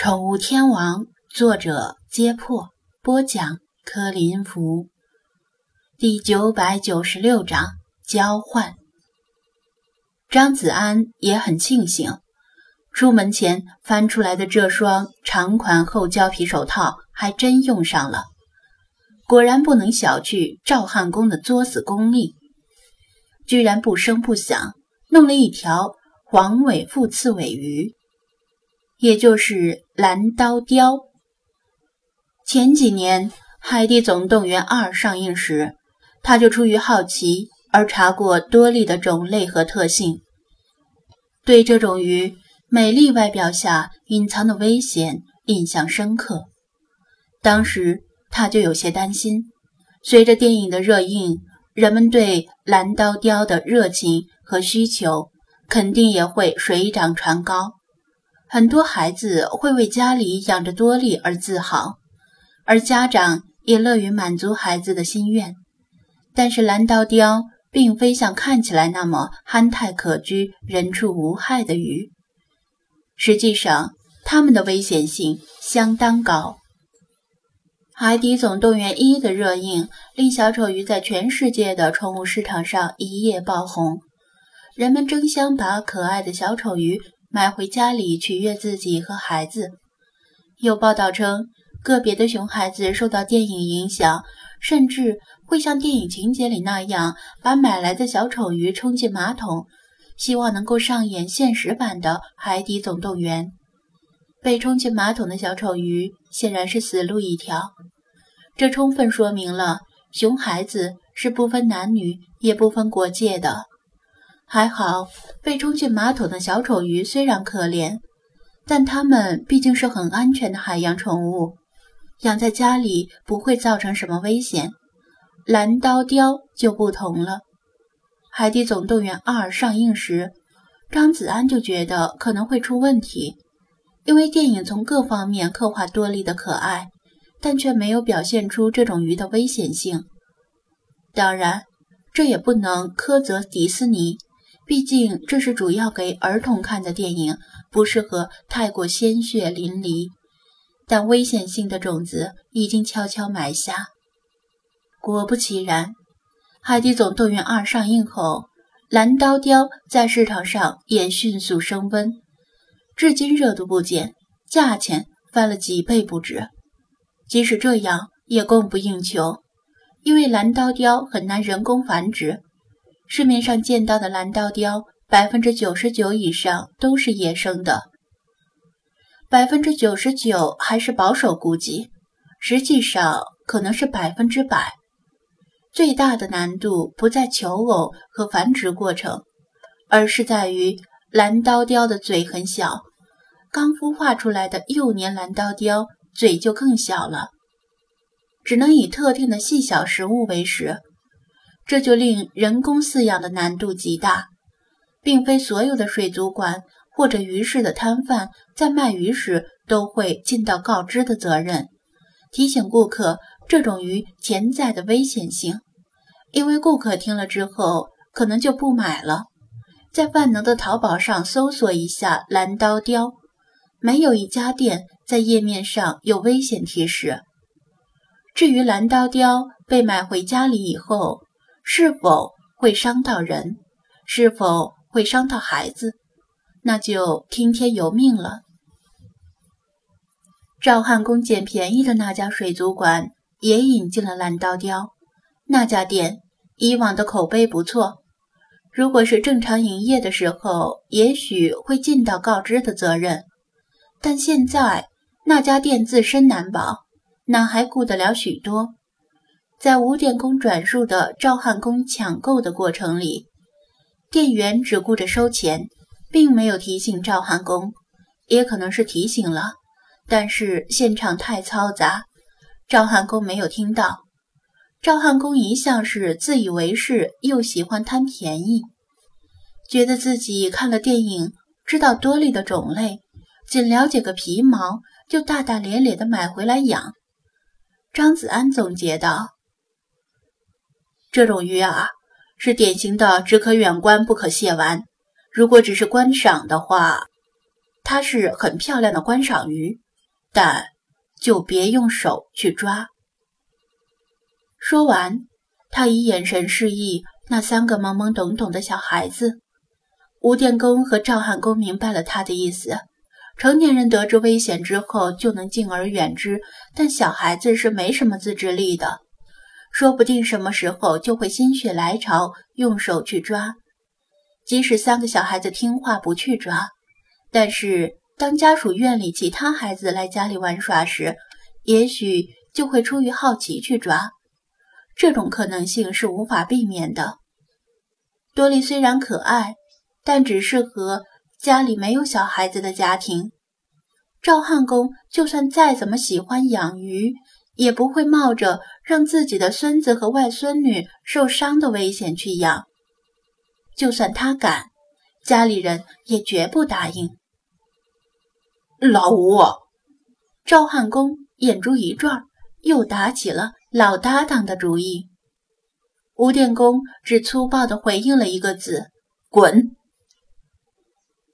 宠物天王，作者：揭破，播讲：柯林福。第九百九十六章交换。张子安也很庆幸，出门前翻出来的这双长款厚胶皮手套还真用上了。果然不能小觑赵汉公的作死功力，居然不声不响弄了一条黄尾腹刺尾鱼。也就是蓝刀雕。前几年《海底总动员二》上映时，他就出于好奇而查过多利的种类和特性，对这种鱼美丽外表下隐藏的危险印象深刻。当时他就有些担心，随着电影的热映，人们对蓝刀雕的热情和需求肯定也会水涨船高。很多孩子会为家里养着多利而自豪，而家长也乐于满足孩子的心愿。但是蓝刀雕并非像看起来那么憨态可掬、人畜无害的鱼，实际上它们的危险性相当高。《海底总动员一》的热映令小丑鱼在全世界的宠物市场上一夜爆红，人们争相把可爱的小丑鱼。买回家里取悦自己和孩子。有报道称，个别的熊孩子受到电影影响，甚至会像电影情节里那样，把买来的小丑鱼冲进马桶，希望能够上演现实版的《海底总动员》。被冲进马桶的小丑鱼显然是死路一条。这充分说明了熊孩子是不分男女，也不分国界的。还好，被冲进马桶的小丑鱼虽然可怜，但它们毕竟是很安全的海洋宠物，养在家里不会造成什么危险。蓝刀雕就不同了。《海底总动员二》上映时，张子安就觉得可能会出问题，因为电影从各方面刻画多利的可爱，但却没有表现出这种鱼的危险性。当然，这也不能苛责迪士尼。毕竟这是主要给儿童看的电影，不适合太过鲜血淋漓。但危险性的种子已经悄悄埋下。果不其然，《海底总动员二》上映后，蓝刀雕在市场上也迅速升温，至今热度不减，价钱翻了几倍不止。即使这样，也供不应求，因为蓝刀雕很难人工繁殖。市面上见到的蓝刀雕，百分之九十九以上都是野生的，百分之九十九还是保守估计，实际上可能是百分之百。最大的难度不在求偶和繁殖过程，而是在于蓝刀雕的嘴很小，刚孵化出来的幼年蓝刀雕嘴就更小了，只能以特定的细小食物为食。这就令人工饲养的难度极大，并非所有的水族馆或者鱼市的摊贩在卖鱼时都会尽到告知的责任，提醒顾客这种鱼潜在的危险性。因为顾客听了之后可能就不买了。在万能的淘宝上搜索一下蓝刀雕，没有一家店在页面上有危险提示。至于蓝刀雕被买回家里以后，是否会伤到人？是否会伤到孩子？那就听天由命了。赵汉公捡便宜的那家水族馆也引进了蓝刀雕。那家店以往的口碑不错，如果是正常营业的时候，也许会尽到告知的责任。但现在那家店自身难保，哪还顾得了许多？在吴电工转述的赵汉工抢购的过程里，店员只顾着收钱，并没有提醒赵汉工，也可能是提醒了，但是现场太嘈杂，赵汉工没有听到。赵汉公一向是自以为是，又喜欢贪便宜，觉得自己看了电影，知道多利的种类，仅了解个皮毛，就大大咧咧地买回来养。张子安总结道。这种鱼啊，是典型的只可远观不可亵玩。如果只是观赏的话，它是很漂亮的观赏鱼，但就别用手去抓。说完，他以眼神示意那三个懵懵懂懂的小孩子。吴电工和赵汉公明白了他的意思。成年人得知危险之后就能敬而远之，但小孩子是没什么自制力的，说不定什么时候就会心血来潮用手去抓。即使三个小孩子听话不去抓，但是当家属院里其他孩子来家里玩耍时，也许就会出于好奇去抓。这种可能性是无法避免的。多莉虽然可爱，但只适合。家里没有小孩子的家庭，赵汉公就算再怎么喜欢养鱼，也不会冒着让自己的孙子和外孙女受伤的危险去养。就算他敢，家里人也绝不答应。老吴，赵汉公眼珠一转，又打起了老搭档的主意。吴电工只粗暴地回应了一个字：“滚。”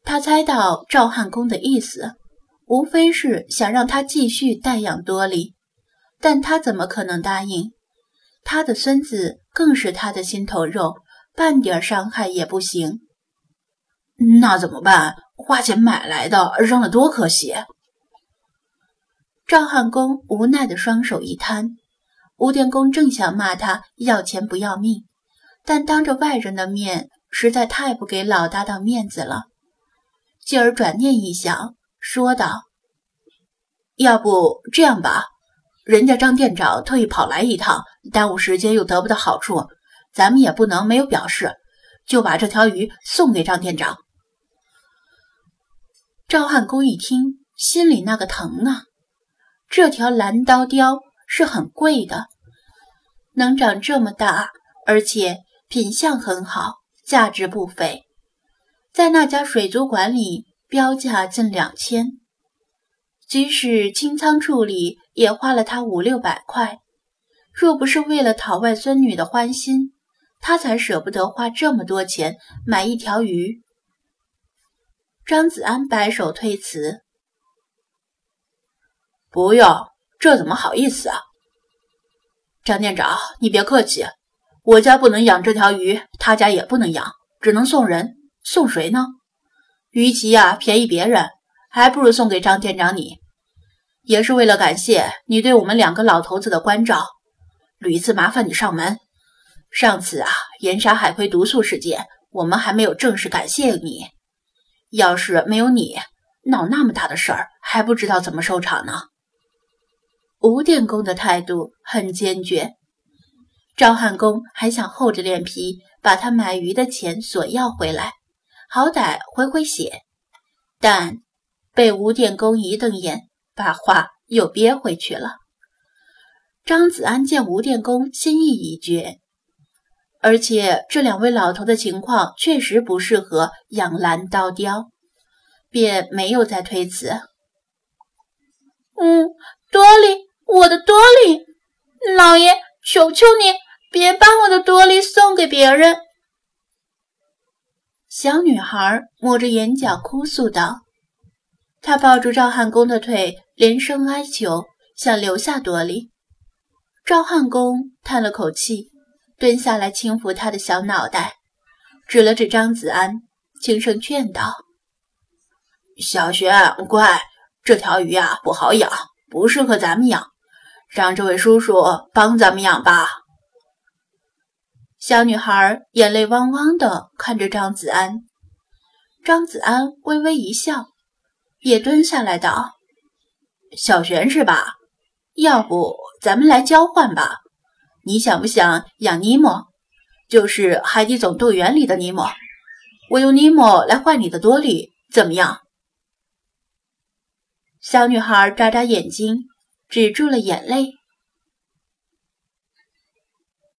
他猜到赵汉公的意思，无非是想让他继续代养多莉，但他怎么可能答应？他的孙子更是他的心头肉，半点伤害也不行。那怎么办？花钱买来的，扔了多可惜！赵汉公无奈的双手一摊，吴电工正想骂他要钱不要命，但当着外人的面，实在太不给老搭档面子了。继而转念一想，说道：“要不这样吧，人家张店长特意跑来一趟，耽误时间又得不到好处，咱们也不能没有表示，就把这条鱼送给张店长。”赵汉公一听，心里那个疼啊！这条蓝刀雕是很贵的，能长这么大，而且品相很好，价值不菲。在那家水族馆里，标价近两千，即使清仓处理，也花了他五六百块。若不是为了讨外孙女的欢心，他才舍不得花这么多钱买一条鱼。张子安摆手推辞：“不用，这怎么好意思啊？张店长，你别客气，我家不能养这条鱼，他家也不能养，只能送人。”送谁呢？与其呀便宜别人，还不如送给张店长你，也是为了感谢你对我们两个老头子的关照，屡次麻烦你上门。上次啊盐沙海葵毒素事件，我们还没有正式感谢你。要是没有你，闹那么大的事儿，还不知道怎么收场呢。吴电工的态度很坚决，赵汉公还想厚着脸皮把他买鱼的钱索要回来。好歹回回血，但被吴电工一瞪眼，把话又憋回去了。张子安见吴电工心意已决，而且这两位老头的情况确实不适合养蓝刀雕，便没有再推辞。嗯，多莉，我的多莉，老爷，求求你别把我的多莉送给别人。小女孩抹着眼角哭诉道：“她抱住赵汉公的腿，连声哀求，想留下多莉。”赵汉公叹了口气，蹲下来轻抚他的小脑袋，指了指张子安，轻声劝道：“小璇，乖，这条鱼啊不好养，不适合咱们养，让这位叔叔帮咱们养吧。”小女孩眼泪汪汪的看着张子安，张子安微微一笑，也蹲下来道：“小璇是吧？要不咱们来交换吧？你想不想养尼莫？就是《海底总动员》里的尼莫，我用尼莫来换你的多莉，怎么样？”小女孩眨眨眼睛，止住了眼泪。